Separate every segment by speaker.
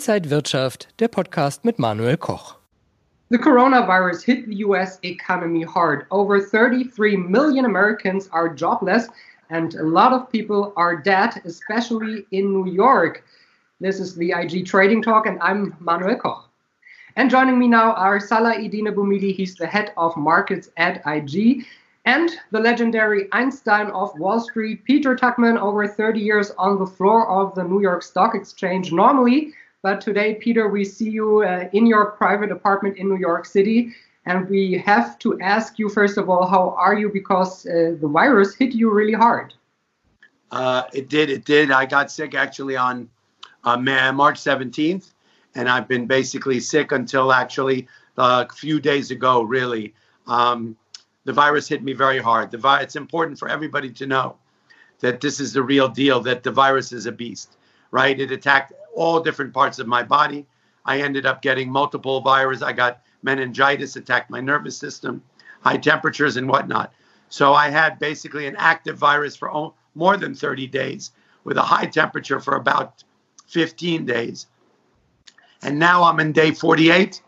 Speaker 1: Inside Wirtschaft, der Podcast mit Manuel Koch.
Speaker 2: The coronavirus hit the US economy hard. Over 33 million Americans are jobless, and a lot of people are dead, especially in New York. This is the IG Trading Talk, and I'm Manuel Koch. And joining me now are Salah Eddine Bouhmidi, he's the head of markets at IG, and the legendary Einstein of Wall Street, Peter Tuckman, over 30 years on the floor of the New York Stock Exchange normally. But today, Peter, we see you uh, in your private apartment in New York City. And we have to ask you, first of all, how are you? Because uh, the virus hit you really hard.
Speaker 3: Uh, it did. It did. I got sick actually on uh, March 17th. And I've been basically sick until actually a few days ago, really. Um, the virus hit me very hard. It's important for everybody to know that this is the real deal, that the virus is a beast, right? It attacked all different parts of my body. I ended up getting multiple viruses. I got meningitis, attacked my nervous system, high temperatures, and whatnot. So I had basically an active virus for more than 30 days with a high temperature for about 15 days. And now I'm in day 48.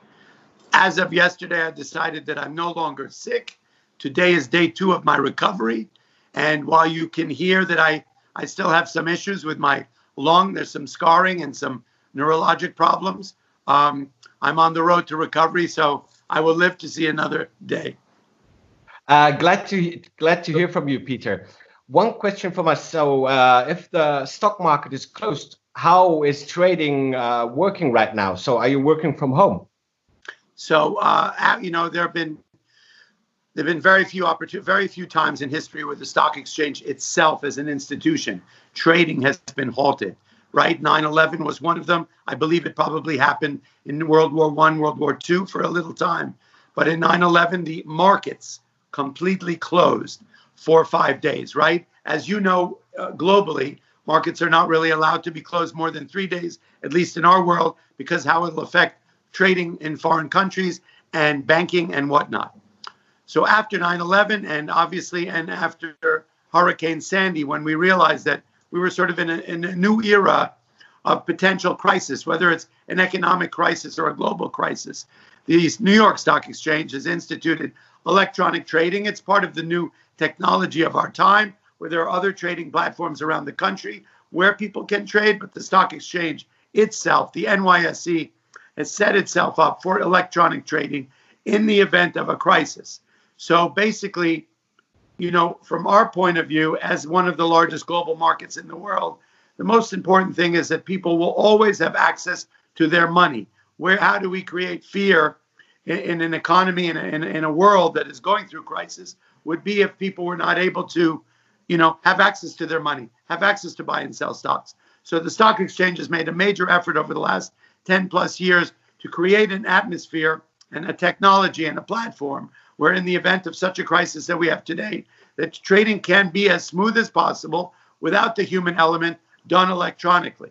Speaker 3: As of yesterday, I decided that I'm no longer sick. Today is day two of my recovery. And while you can hear that I, I still have some issues with my lung. There's some scarring and some neurologic problems. Um, I'm on the road to recovery, so I will live to see another day.
Speaker 4: Uh, glad to glad to hear from you, Peter. One question from us. So, uh, if the stock market is closed, how is trading uh, working right now? So, are you working from home?
Speaker 3: So, uh, you know, there have been there have been very few very few times in history where the stock exchange itself as an institution trading has been halted right? 9-11 was one of them. I believe it probably happened in world war one world war two for a little time. But in 9-11 the markets completely closed for five days right? As you know uh, globally markets are not really allowed to be closed more than three days at least in our world because how it'll affect trading in foreign countries and banking and whatnot so after 9/11 and obviously and after Hurricane Sandy, when we realized that we were sort of in a, in a new era of potential crisis, whether it's an economic crisis or a global crisis, the New York Stock Exchange has instituted electronic trading. It's part of the new technology of our time, where there are other trading platforms around the country where people can trade, but the stock exchange itself, the NYSE, has set itself up for electronic trading in the event of a crisis. So basically, you know, from our point of view, as one of the largest global markets in the world, the most important thing is that people will always have access to their money. Where how do we create fear in, in an economy in in, in a world that is going through crisis? Would be if people were not able to, you know, have access to their money, have access to buy and sell stocks. So the stock exchange has made a major effort over the last 10 plus years to create an atmosphere and a technology and a platform where in the event of such a crisis that we have today, that trading can be as smooth as possible without the human element done electronically.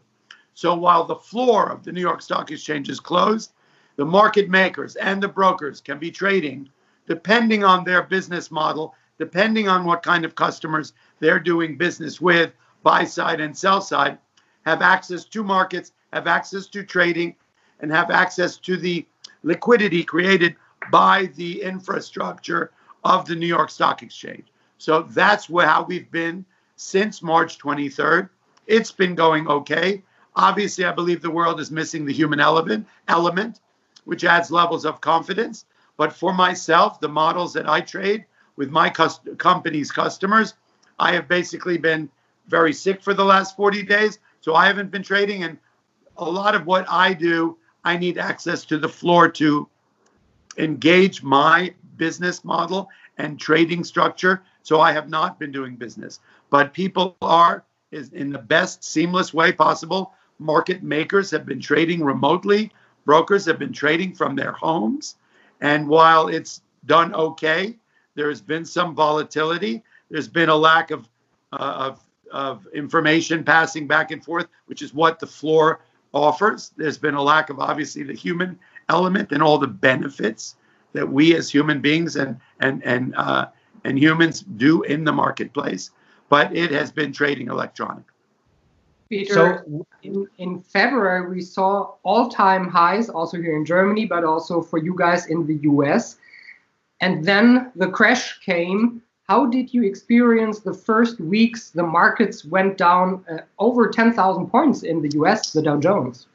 Speaker 3: So while the floor of the New York Stock Exchange is closed, the market makers and the brokers can be trading depending on their business model, depending on what kind of customers they're doing business with, buy side and sell side, have access to markets, have access to trading, and have access to the liquidity created by the infrastructure of the New York Stock Exchange. So that's how we've been since March 23rd. It's been going okay. Obviously, I believe the world is missing the human element, element, which adds levels of confidence. But for myself, the models that I trade with my cust- company's customers, I have basically been very sick for the last 40 days. So I haven't been trading. And a lot of what I do, I need access to the floor to engage my business model and trading structure. So I have not been doing business, but people are is in the best seamless way possible. Market makers have been trading remotely. Brokers have been trading from their homes. And while it's done okay, there's been some volatility. There's been a lack of, uh, of, of information passing back and forth, which is what the floor offers. There's been a lack of obviously the human element and all the benefits that we as human beings and and and uh, and humans do in the marketplace. But it has been trading electronic.
Speaker 2: Peter, so, in, in February, we saw all time highs also here in Germany, but also for you guys in the US. And then the crash came. How did you experience the first weeks? The markets went down uh, over 10,000 points in the US, the Dow Jones.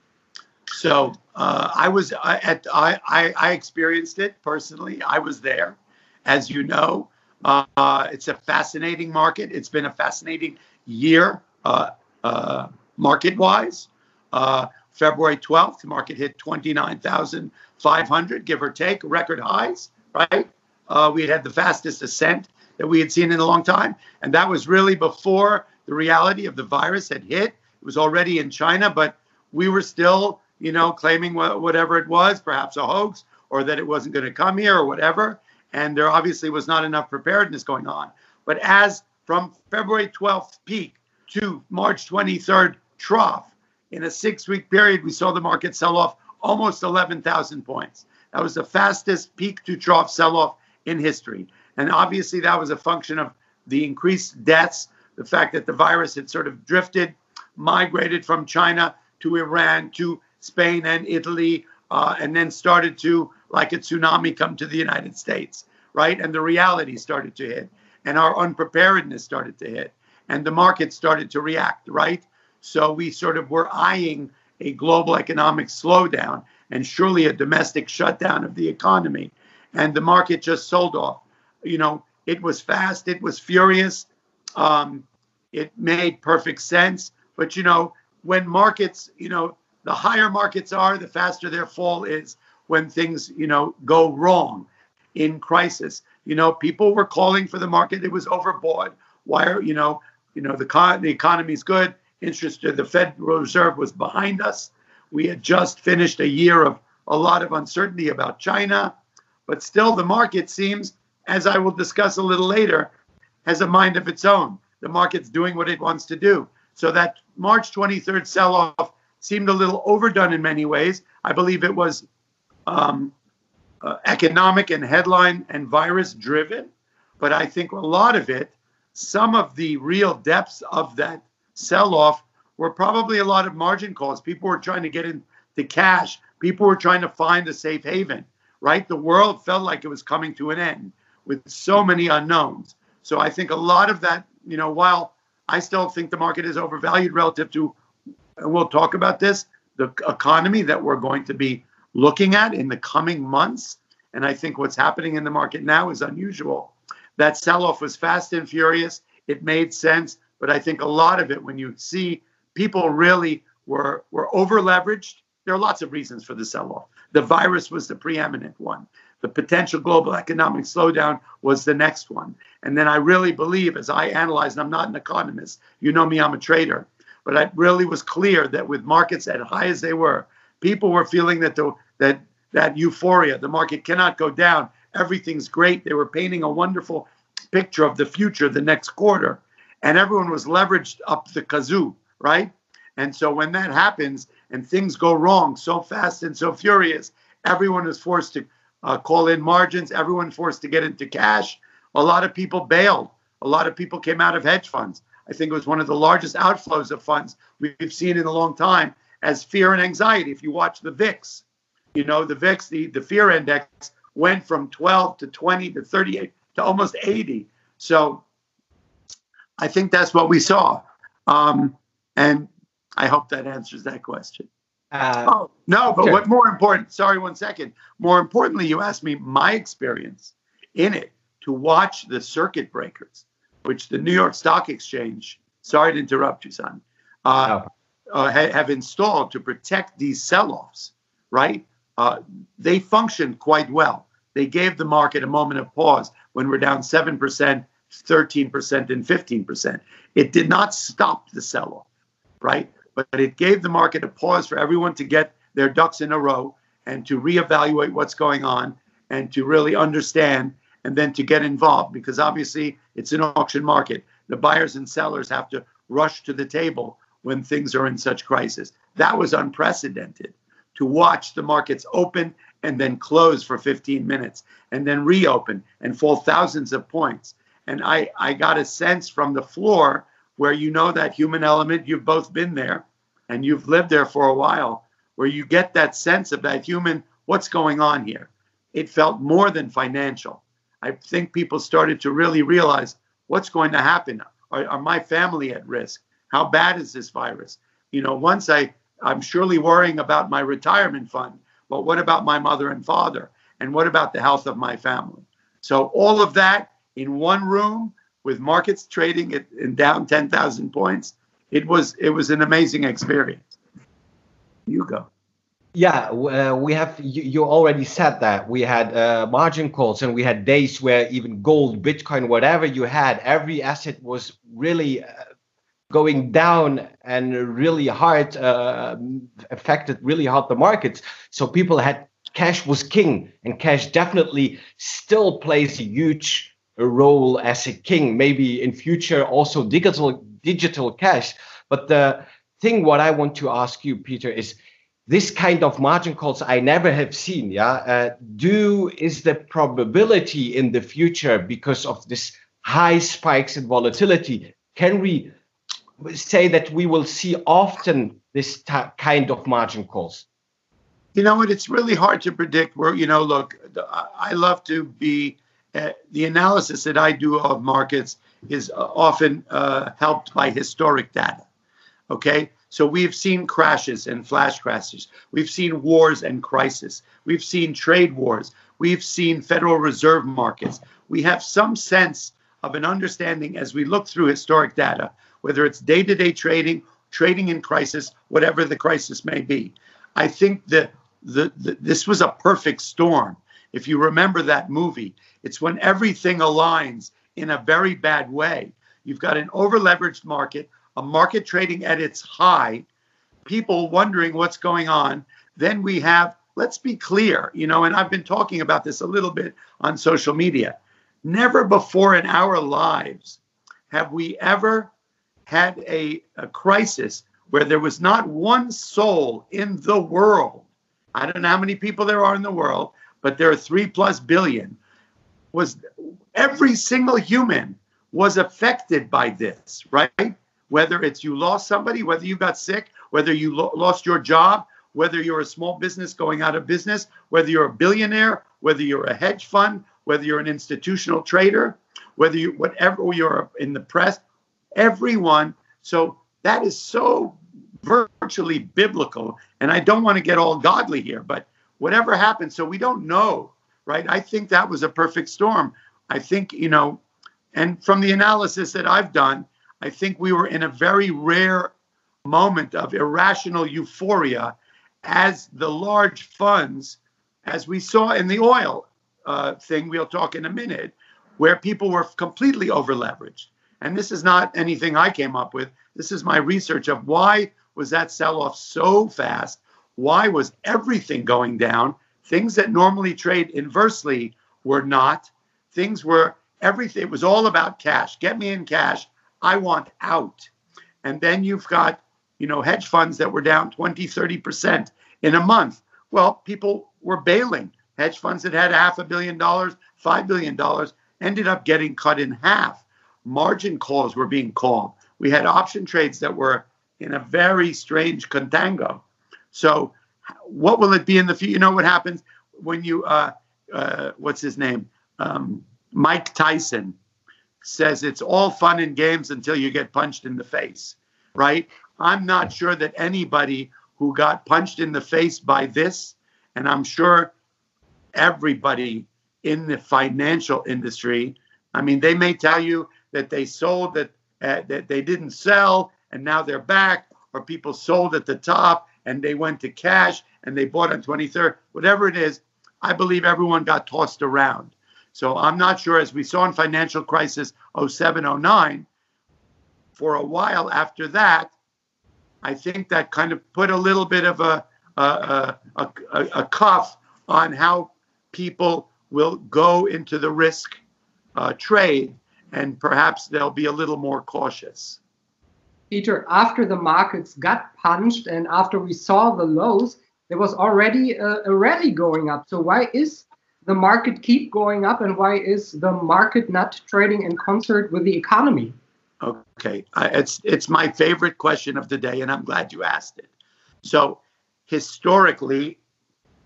Speaker 3: So uh, I was I, at I, I, I experienced it personally. I was there, as you know. Uh, it's a fascinating market. It's been a fascinating year uh, uh, market wise. Uh, February 12th, the market hit 29,500, give or take, record highs, right? Uh, we had had the fastest ascent that we had seen in a long time. And that was really before the reality of the virus had hit. It was already in China, but we were still, you know, claiming wh- whatever it was, perhaps a hoax, or that it wasn't going to come here or whatever. And there obviously was not enough preparedness going on. But as from February 12th peak to March 23rd trough, in a six week period, we saw the market sell off almost 11,000 points. That was the fastest peak to trough sell off in history. And obviously, that was a function of the increased deaths, the fact that the virus had sort of drifted, migrated from China to Iran to Spain and Italy, uh, and then started to, like a tsunami, come to the United States, right? And the reality started to hit, and our unpreparedness started to hit, and the market started to react, right? So we sort of were eyeing a global economic slowdown and surely a domestic shutdown of the economy and the market just sold off. You know, it was fast, it was furious, um, it made perfect sense. But you know, when markets, you know, the higher markets are, the faster their fall is when things, you know, go wrong in crisis. You know, people were calling for the market; it was overbought. Why are you know, you know, the con- the economy's good. Interest, the Federal Reserve was behind us. We had just finished a year of a lot of uncertainty about China. But still, the market seems, as I will discuss a little later, has a mind of its own. The market's doing what it wants to do. So that March 23rd sell off seemed a little overdone in many ways. I believe it was um, uh, economic and headline and virus driven. But I think a lot of it, some of the real depths of that sell off were probably a lot of margin calls. People were trying to get into cash, people were trying to find a safe haven right? The world felt like it was coming to an end with so many unknowns. So I think a lot of that, you know, while I still think the market is overvalued relative to, and we'll talk about this, the economy that we're going to be looking at in the coming months. And I think what's happening in the market now is unusual. That sell off was fast and furious. It made sense. But I think a lot of it, when you see people really were, were over leveraged, there are lots of reasons for the sell off. The virus was the preeminent one. The potential global economic slowdown was the next one. And then I really believe, as I analyze, and I'm not an economist, you know me, I'm a trader, but it really was clear that with markets as high as they were, people were feeling that the, that that euphoria, the market cannot go down, everything's great. They were painting a wonderful picture of the future, the next quarter, and everyone was leveraged up the kazoo, right? And so when that happens and things go wrong so fast and so furious, everyone is forced to uh, call in margins, everyone forced to get into cash. A lot of people bailed. A lot of people came out of hedge funds. I think it was one of the largest outflows of funds we've seen in a long time as fear and anxiety. If you watch the VIX, you know, the VIX, the, the fear index went from 12 to 20 to 38 to almost 80. So I think that's what we saw. Um, and I hope that answers that question. Uh, oh, no, but sure. what more important, sorry, one second. More importantly, you asked me my experience in it to watch the circuit breakers, which the New York Stock Exchange, sorry to interrupt you, son, uh, uh, ha- have installed to protect these sell offs, right? Uh, they functioned quite well. They gave the market a moment of pause when we're down 7%, 13%, and 15%. It did not stop the sell off, right? but it gave the market a pause for everyone to get their ducks in a row and to reevaluate what's going on and to really understand and then to get involved because obviously it's an auction market. The buyers and sellers have to rush to the table when things are in such crisis. That was unprecedented to watch the markets open and then close for 15 minutes and then reopen and fall thousands of points. And I, I got a sense from the floor where you know that human element. You've both been there and you've lived there for a while, where you get that sense of that human, what's going on here? It felt more than financial. I think people started to really realize what's going to happen. Are, are my family at risk? How bad is this virus? You know, once I, I'm surely worrying about my retirement fund, but what about my mother and father? And what about the health of my family? So all of that in one room with markets trading at in down 10,000 points, it was it was an amazing experience. You go.
Speaker 4: Yeah, uh, we have. You, you, already said that we had uh, margin calls, and we had days where even gold, Bitcoin, whatever you had, every asset was really uh, going down and really hard, uh, affected really hard the markets. So people had cash was king, and cash definitely still plays a huge role as a king. Maybe in future also digital digital cash. But the thing what I want to ask you, Peter, is this kind of margin calls I never have seen. Yeah, uh, do is the probability in the future because of this high spikes in volatility? Can we say that we will see often this kind of margin calls?
Speaker 3: You know what? It's really hard to predict. Where you know, look, I love to be. Uh, the analysis that I do of markets is uh, often uh, helped by historic data. Okay, so we've seen crashes and flash crashes. We've seen wars and crisis. We've seen trade wars. We've seen Federal Reserve markets. We have some sense of an understanding as we look through historic data, whether it's day to day trading, trading in crisis, whatever the crisis may be. I think that the, the, this was a perfect storm. If you remember that movie, it's when everything aligns in a very bad way. You've got an over leveraged market a market trading at its high, people wondering what's going on. Then we have, let's be clear, you know, and I've been talking about this a little bit on social media. Never before in our lives have we ever had a, a crisis where there was not one soul in the world. I don't know how many people there are in the world, but there are three plus billion. Was every single human was affected by this, right? Whether it's you lost somebody, whether you got sick, whether you lo- lost your job, whether you're a small business going out of business, whether you're a billionaire, whether you're a hedge fund, whether you're an institutional trader, whether you whatever you're in the press, everyone. So that is so virtually biblical. And I don't want to get all godly here, but whatever happened, so we don't know, right? I think that was a perfect storm. I think, you know, and from the analysis that I've done, I think we were in a very rare moment of irrational euphoria as the large funds, as we saw in the oil uh, thing, we'll talk in a minute, where people were completely over leveraged. And this is not anything I came up with. This is my research of why was that sell off so fast? Why was everything going down? Things that normally trade inversely were not. Things were everything. It was all about cash. Get me in cash. I want out. And then you've got, you know, hedge funds that were down 20, 30% in a month. Well, people were bailing. Hedge funds that had half a billion dollars, $5 billion ended up getting cut in half. Margin calls were being called. We had option trades that were in a very strange contango. So, what will it be in the future? You know what happens when you, uh, uh, what's his name? Um, Mike Tyson says it's all fun and games until you get punched in the face, right? I'm not sure that anybody who got punched in the face by this, and I'm sure everybody in the financial industry, I mean, they may tell you that they sold that uh, that they didn't sell and now they're back, or people sold at the top and they went to cash and they bought on 23rd, whatever it is. I believe everyone got tossed around. So I'm not sure, as we saw in financial crisis 07, 09, for a while after that, I think that kind of put a little bit of a, a, a, a, a cuff on how people will go into the risk uh, trade, and perhaps they'll be a little more cautious.
Speaker 2: Peter, after the markets got punched and after we saw the lows, there was already a, a rally going up. So why is the market keep going up and why is the market not trading in concert with the economy?
Speaker 3: Okay, uh, it's it's my favorite question of the day, and I'm glad you asked it. So, historically,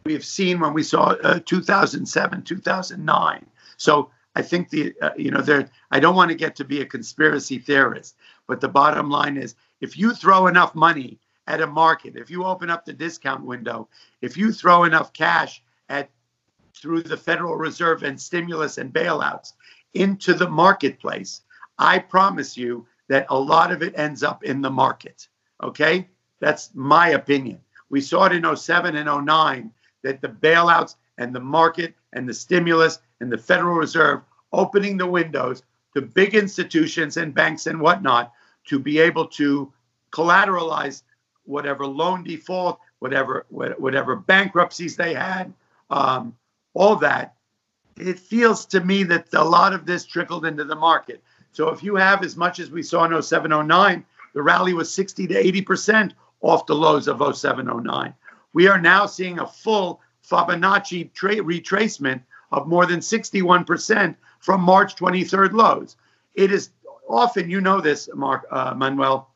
Speaker 3: we've seen when we saw uh, 2007, 2009. So I think the uh, you know there. I don't want to get to be a conspiracy theorist, but the bottom line is, if you throw enough money at a market, if you open up the discount window, if you throw enough cash at through the Federal Reserve and stimulus and bailouts into the marketplace, I promise you that a lot of it ends up in the market. Okay? That's my opinion. We saw it in 07 and 09 that the bailouts and the market and the stimulus and the Federal Reserve opening the windows to big institutions and banks and whatnot to be able to collateralize whatever loan default, whatever whatever bankruptcies they had, um, all that. It feels to me that a lot of this trickled into the market. So if you have as much as we saw in 0709, the rally was 60 to 80 percent off the lows of 0709. We are now seeing a full Fibonacci tra- retracement of more than 61% from March 23rd lows. It is often, you know this, Mark uh, Manuel,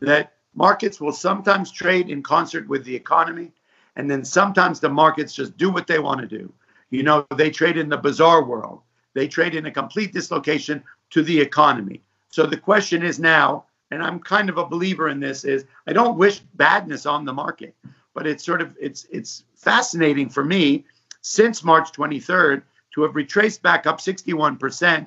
Speaker 3: that markets will sometimes trade in concert with the economy, and then sometimes the markets just do what they want to do. You know, they trade in the bizarre world. They trade in a complete dislocation to the economy. So the question is now, and I'm kind of a believer in this, is I don't wish badness on the market, but it's sort of it's it's fascinating for me since March 23rd to have retraced back up 61%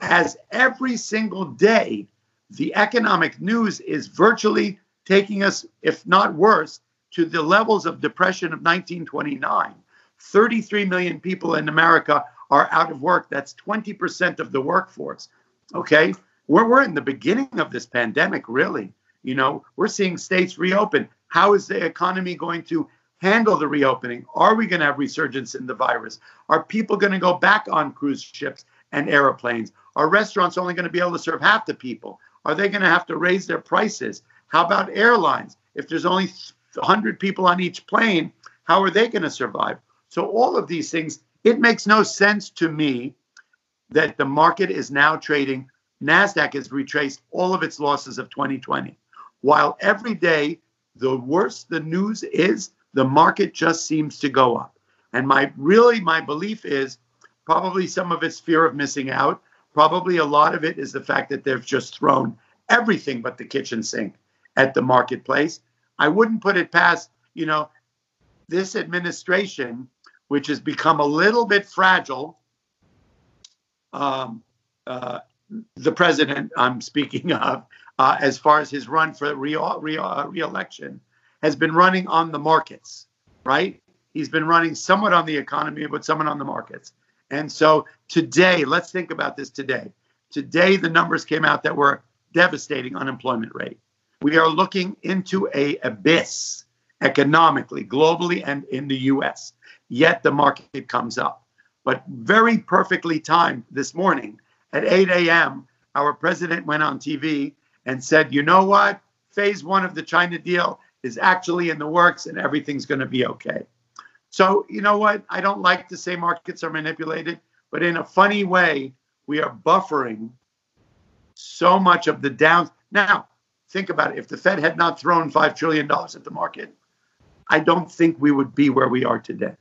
Speaker 3: as every single day the economic news is virtually taking us, if not worse, to the levels of depression of 1929. 33 million people in America are out of work. That's 20% of the workforce. Okay. We're, we're in the beginning of this pandemic, really. You know, we're seeing states reopen. How is the economy going to handle the reopening? Are we going to have resurgence in the virus? Are people going to go back on cruise ships and airplanes? Are restaurants only going to be able to serve half the people? Are they going to have to raise their prices? How about airlines? If there's only 100 people on each plane, how are they going to survive? So, all of these things, it makes no sense to me that the market is now trading. NASDAQ has retraced all of its losses of 2020. While every day, the worse the news is, the market just seems to go up. And my really my belief is probably some of it's fear of missing out. Probably a lot of it is the fact that they've just thrown everything but the kitchen sink at the marketplace. I wouldn't put it past, you know, this administration, which has become a little bit fragile. Um, uh, the president I'm speaking of, uh, as far as his run for re- re- uh, re-election, has been running on the markets, right? He's been running somewhat on the economy, but somewhat on the markets. And so today, let's think about this today. Today, the numbers came out that were devastating unemployment rate. We are looking into a abyss economically, globally, and in the U.S. Yet the market comes up. But very perfectly timed this morning at 8 a.m., our president went on TV and said, you know what? Phase one of the China deal is actually in the works and everything's going to be okay. So, you know what? I don't like to say markets are manipulated, but in a funny way, we are buffering so much of the downs. Now, think about it. If the Fed had not thrown $5 trillion at the market, I don't think we would be where we are today.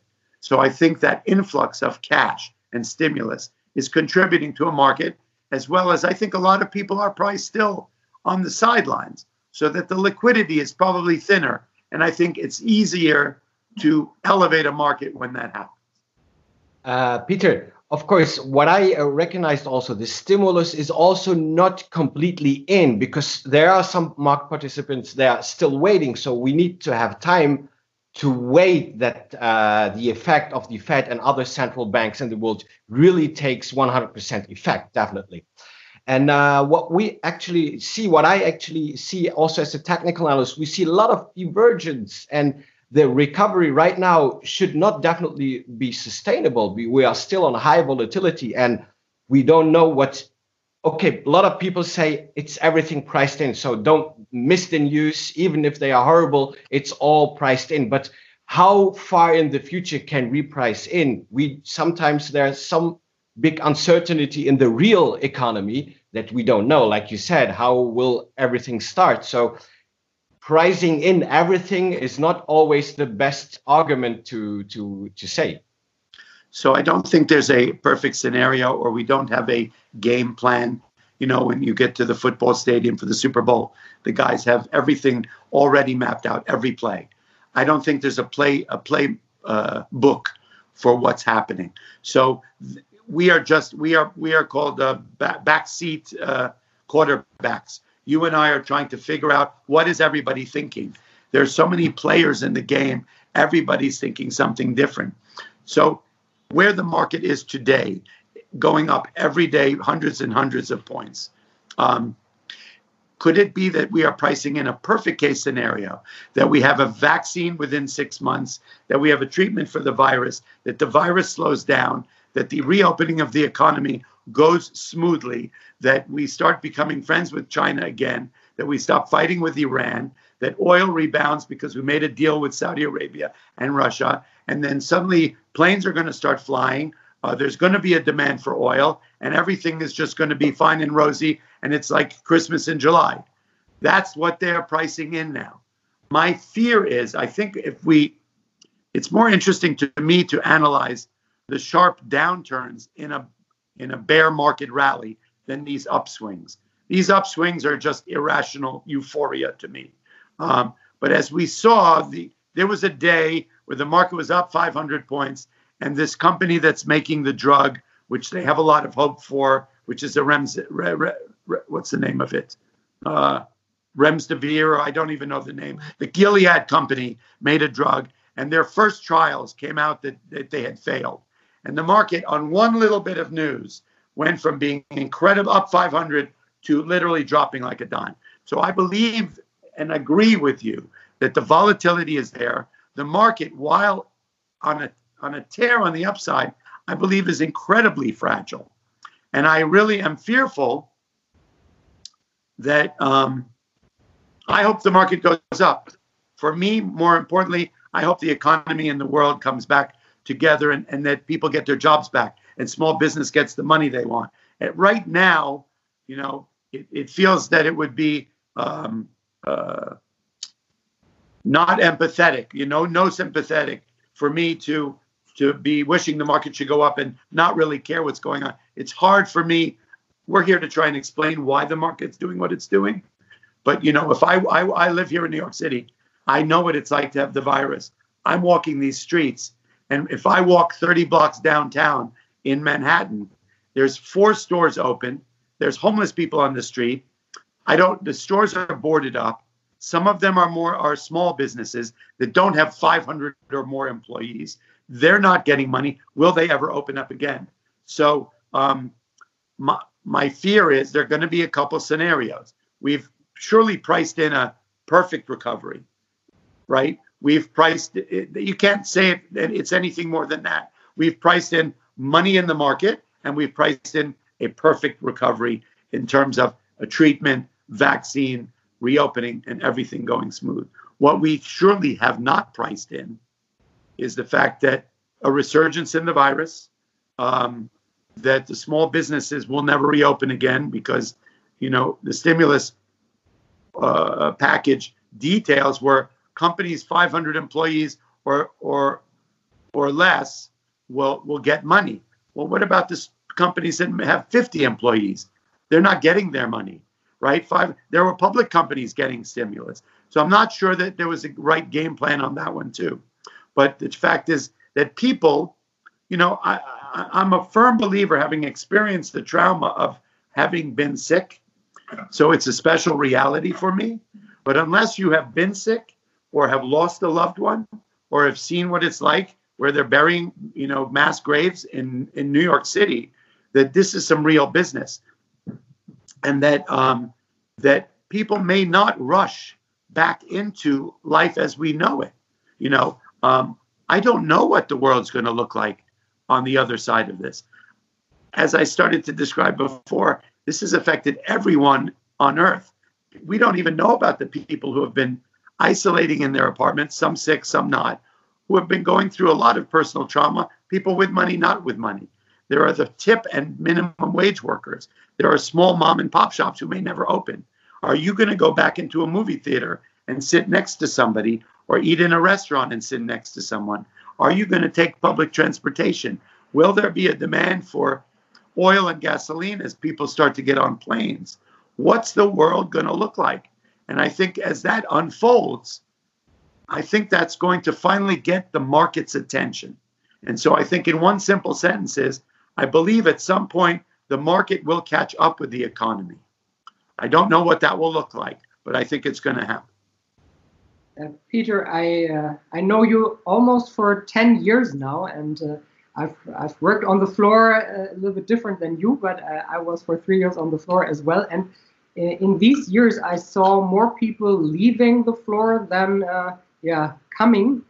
Speaker 3: So I think that influx of cash and stimulus is contributing to a market, as well as I think a lot of people are probably still on the sidelines so that the liquidity is probably thinner. And I think it's easier to elevate a market when that happens.
Speaker 4: Uh, Peter, of course, what I uh, recognized also, the stimulus is also not completely in because there are some market participants that are still waiting. So we need to have time to wait that uh, the effect of the Fed and other central banks in the world really takes 100% effect, definitely. And uh, what we actually see, what I actually see also as a technical analyst, we see a lot of divergence and the recovery right now should not definitely be sustainable. We, we are still on high volatility and we don't know what. Okay, a lot of people say it's everything priced in. So don't miss the news, even if they are horrible, it's all priced in. But how far in the future can we price in? We sometimes there's some big uncertainty in the real economy that we don't know. Like you said, how will everything start? So pricing in everything is not always the best argument to to to say.
Speaker 3: So I don't think there's a perfect scenario or we don't have a game plan. You know, when you get to the football stadium for the Super Bowl, the guys have everything already mapped out, every play. I don't think there's a play a play uh, book for what's happening. So th- we are just we are we are called uh, back, backseat uh, quarterbacks. You and I are trying to figure out what is everybody thinking. There's so many players in the game. Everybody's thinking something different. So where the market is today, going up every day, hundreds and hundreds of points. Um, could it be that we are pricing in a perfect case scenario that we have a vaccine within six months, that we have a treatment for the virus, that the virus slows down, that the reopening of the economy goes smoothly, that we start becoming friends with China again, that we stop fighting with Iran, that oil rebounds because we made a deal with Saudi Arabia and Russia, and then suddenly planes are going to start flying. Uh, there's going to be a demand for oil, and everything is just going to be fine and rosy, and it's like Christmas in July. That's what they're pricing in now. My fear is, I think if we, it's more interesting to me to analyze the sharp downturns in a in a bear market rally than these upswings. These upswings are just irrational euphoria to me. Um, but as we saw, the there was a day where the market was up 500 points, and this company that's making the drug, which they have a lot of hope for, which is a Rems, re, re, re, what's the name of it? Uh, Remdesivir, I don't even know the name. The Gilead company made a drug, and their first trials came out that, that they had failed. And the market, on one little bit of news, went from being incredible up 500 to literally dropping like a dime. So I believe and agree with you that the volatility is there. The market, while on a on a tear on the upside, I believe is incredibly fragile. And I really am fearful that um, I hope the market goes up. For me, more importantly, I hope the economy in the world comes back together and, and that people get their jobs back and small business gets the money they want. And right now, you know, it, it feels that it would be um, uh, not empathetic, you know, no sympathetic for me to to be wishing the market should go up and not really care what's going on. It's hard for me. We're here to try and explain why the market's doing what it's doing. But you know, if I, I I live here in New York City, I know what it's like to have the virus. I'm walking these streets and if I walk 30 blocks downtown in Manhattan, there's four stores open. There's homeless people on the street. I don't. The stores are boarded up. Some of them are more are small businesses that don't have 500 or more employees. They're not getting money. Will they ever open up again? So um, my my fear is there are going to be a couple scenarios. We've surely priced in a perfect recovery, right? We've priced it, you can't say it, it's anything more than that. We've priced in money in the market and we've priced in a perfect recovery in terms of a treatment, vaccine, reopening, and everything going smooth. What we surely have not priced in is the fact that a resurgence in the virus, um, that the small businesses will never reopen again because, you know, the stimulus uh, package details were companies 500 employees or or or less will will get money. Well, what about the companies that have 50 employees? They're not getting their money, right? Five. There were public companies getting stimulus, so I'm not sure that there was a right game plan on that one too. But the fact is that people, you know, I, I I'm a firm believer, having experienced the trauma of having been sick, so it's a special reality for me. But unless you have been sick or have lost a loved one or have seen what it's like where they're burying, you know, mass graves in, in New York City, that this is some real business. And that um, that people may not rush back into life as we know it. You know, um, I don't know what the world's going to look like on the other side of this. As I started to describe before, this has affected everyone on earth. We don't even know about the people who have been isolating in their apartments, some sick, some not, who have been going through a lot of personal trauma, people with money, not with money. There are the tip and minimum wage workers. There are small mom and pop shops who may never open. Are you going to go back into a movie theater and sit next to somebody or eat in a restaurant and sit next to someone? Are you going to take public transportation? Will there be a demand for oil and gasoline as people start to get on planes? What's the world going to look like? And I think as that unfolds, I think that's going to finally get the market's attention. And so I think in one simple sentence is I believe at some point the market will catch up with the economy. I don't know what that will look like, but I think it's going to happen.
Speaker 2: Uh, Peter, I uh, I know you almost for ten years now, and uh, I've I've worked on the floor uh, a little bit different than you, but uh, I was for three years on the floor as well. And uh, in these years, I saw more people leaving the floor than yeah coming.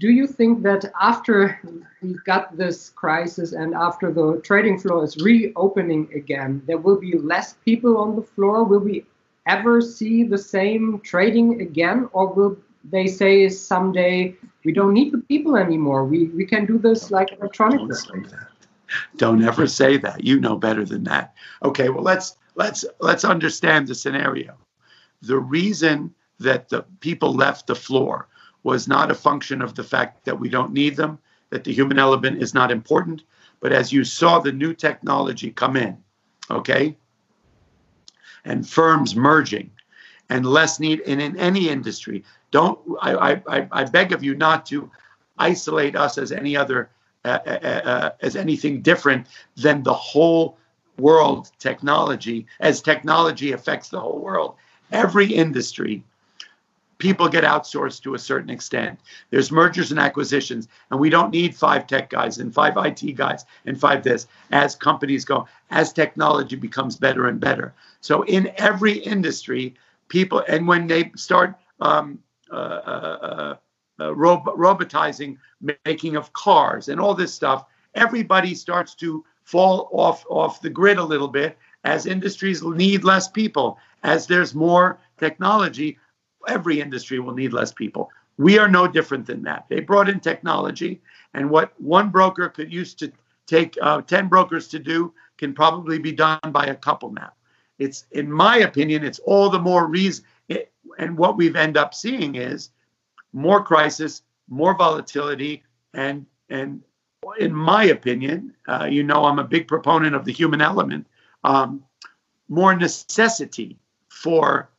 Speaker 2: Do you think that after we got this crisis and after the trading floor is reopening again, there will be less people on the floor? Will we ever see the same trading again, or will they say someday we don't need the people anymore? We we can do this like electronically.
Speaker 3: Don't, don't ever say that. You know better than that. Okay, well let's let's let's understand the scenario. The reason that the people left the floor was not a function of the fact that we don't need them, that the human element is not important, but as you saw the new technology come in, okay, and firms merging and less need and in any industry don't I, I, I beg of you not to isolate us as any other uh, uh, uh, as anything different than the whole world technology as technology affects the whole world. Every industry people get outsourced to a certain extent. There's mergers and acquisitions, and we don't need five tech guys and five IT guys and five this as companies go, as technology becomes better and better. So in every industry, people, and when they start um, uh, uh, uh, rob- robotizing making of cars and all this stuff, everybody starts to fall off off the grid a little bit as industries need less people, as there's more technology every industry will need less people. We are no different than that. They brought in technology, and what one broker could use to take uh, 10 brokers to do can probably be done by a couple now. It's, in my opinion, it's all the more reason. It, and what we've end up seeing is more crisis, more volatility, and and in my opinion, uh, you know, I'm a big proponent of the human element. Um, more necessity for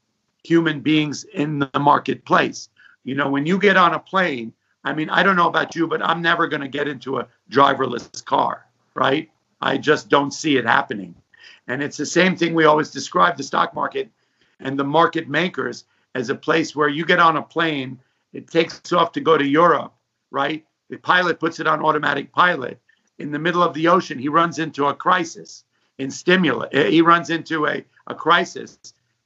Speaker 3: human beings in the marketplace. You know, when you get on a plane, I mean, I don't know about you, but I'm never going to get into a driverless car, right? I just don't see it happening. And it's the same thing we always describe the stock market and the market makers as a place where you get on a plane, it takes off to go to Europe, right? The pilot puts it on automatic pilot. In the middle of the ocean, he runs into a crisis in stimulus. Eh, he runs into a, a crisis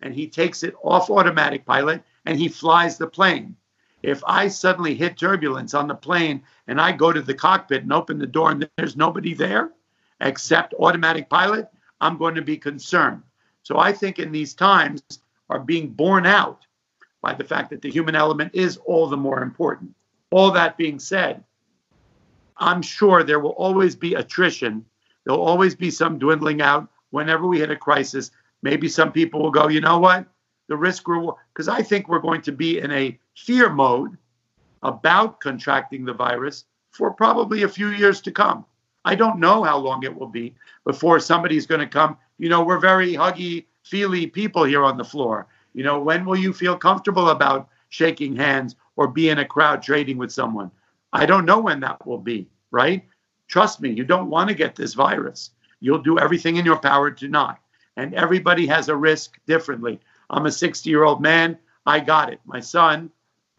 Speaker 3: and he takes it off automatic pilot and he flies the plane. If I suddenly hit turbulence on the plane and I go to the cockpit and open the door and there's nobody there except automatic pilot, I'm going to be concerned. So I think in these times are being borne out by the fact that the human element is all the more important. All that being said, I'm sure there will always be attrition. There'll always be some dwindling out whenever we hit a crisis maybe some people will go, you know what? The risk reward, because I think we're going to be in a fear mode about contracting the virus for probably a few years to come. I don't know how long it will be before somebody's going to come. You know, we're very huggy, feely people here on the floor. You know, when will you feel comfortable about shaking hands or be in a crowd trading with someone? I don't know when that will be, right? Trust me, you don't want to get this virus. You'll do everything in your power to not and everybody has a risk differently. I'm a 60 year old man. I got it. My son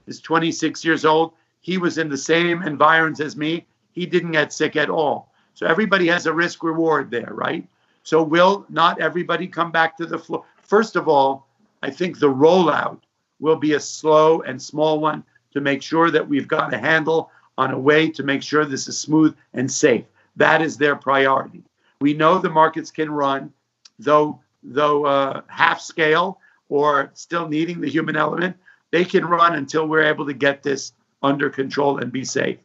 Speaker 3: is 26 years old. He was in the same environs as me. He didn't get sick at all. So everybody has a risk reward there, right? So will not everybody come back to the floor? First of all, I think the rollout will be a slow and small one to make sure that we've got a handle on a way to make sure this is smooth and safe. That is their priority. We know the markets can run though though uh, half scale or still needing the human element, they can run until we're able to get this under control and be safe.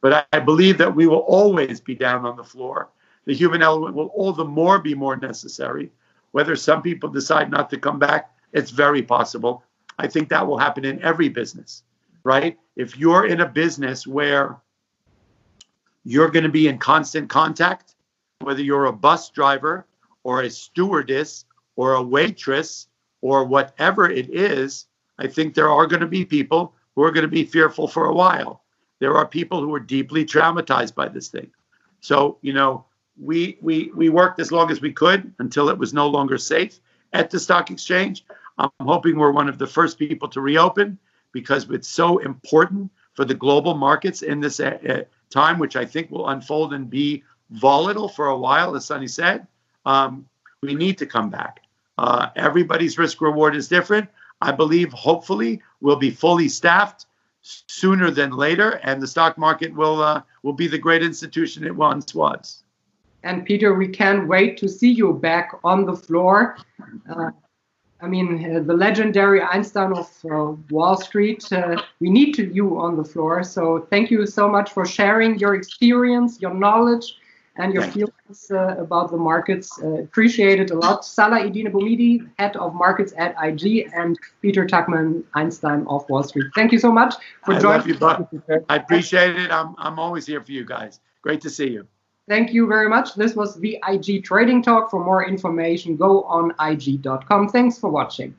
Speaker 3: But I, I believe that we will always be down on the floor the human element will all the more be more necessary. Whether some people decide not to come back, it's very possible. I think that will happen in every business, right? If you're in a business where you're going to be in constant contact, whether you're a bus driver or a stewardess or a waitress or whatever it is, I think there are going to be people who are going to be fearful for a while. There are people who are deeply traumatized by this thing. So, you know, we we we worked as long as we could until it was no longer safe at the stock exchange. I'm hoping we're one of the first people to reopen because it's so important for the global markets in this uh, uh time, which I think will unfold and be volatile for a while, as Sunny said. Um, we need to come back. Uh, everybody's risk reward is different. I believe, hopefully, we'll be fully staffed sooner than later, and the stock market will uh, will be the great institution it once was.
Speaker 2: And Peter, we can't wait to see you back on the floor. Uh, I mean, uh, the legendary Einstein of uh, Wall Street. Uh, we need to, you on the floor. So thank you so much for sharing your experience, your knowledge, and your feelings uh, about the markets. Uh, appreciate it a lot. Salah Eddine Bouhmidi, head of markets at IG, and Peter Tuchman, Einstein of Wall Street. Thank you so much
Speaker 3: for I joining. You, I appreciate it. I'm, I'm always here for you guys. Great to see you.
Speaker 2: Thank you very much. This was the IG Trading Talk. For more information, go on IG.com. Thanks for watching.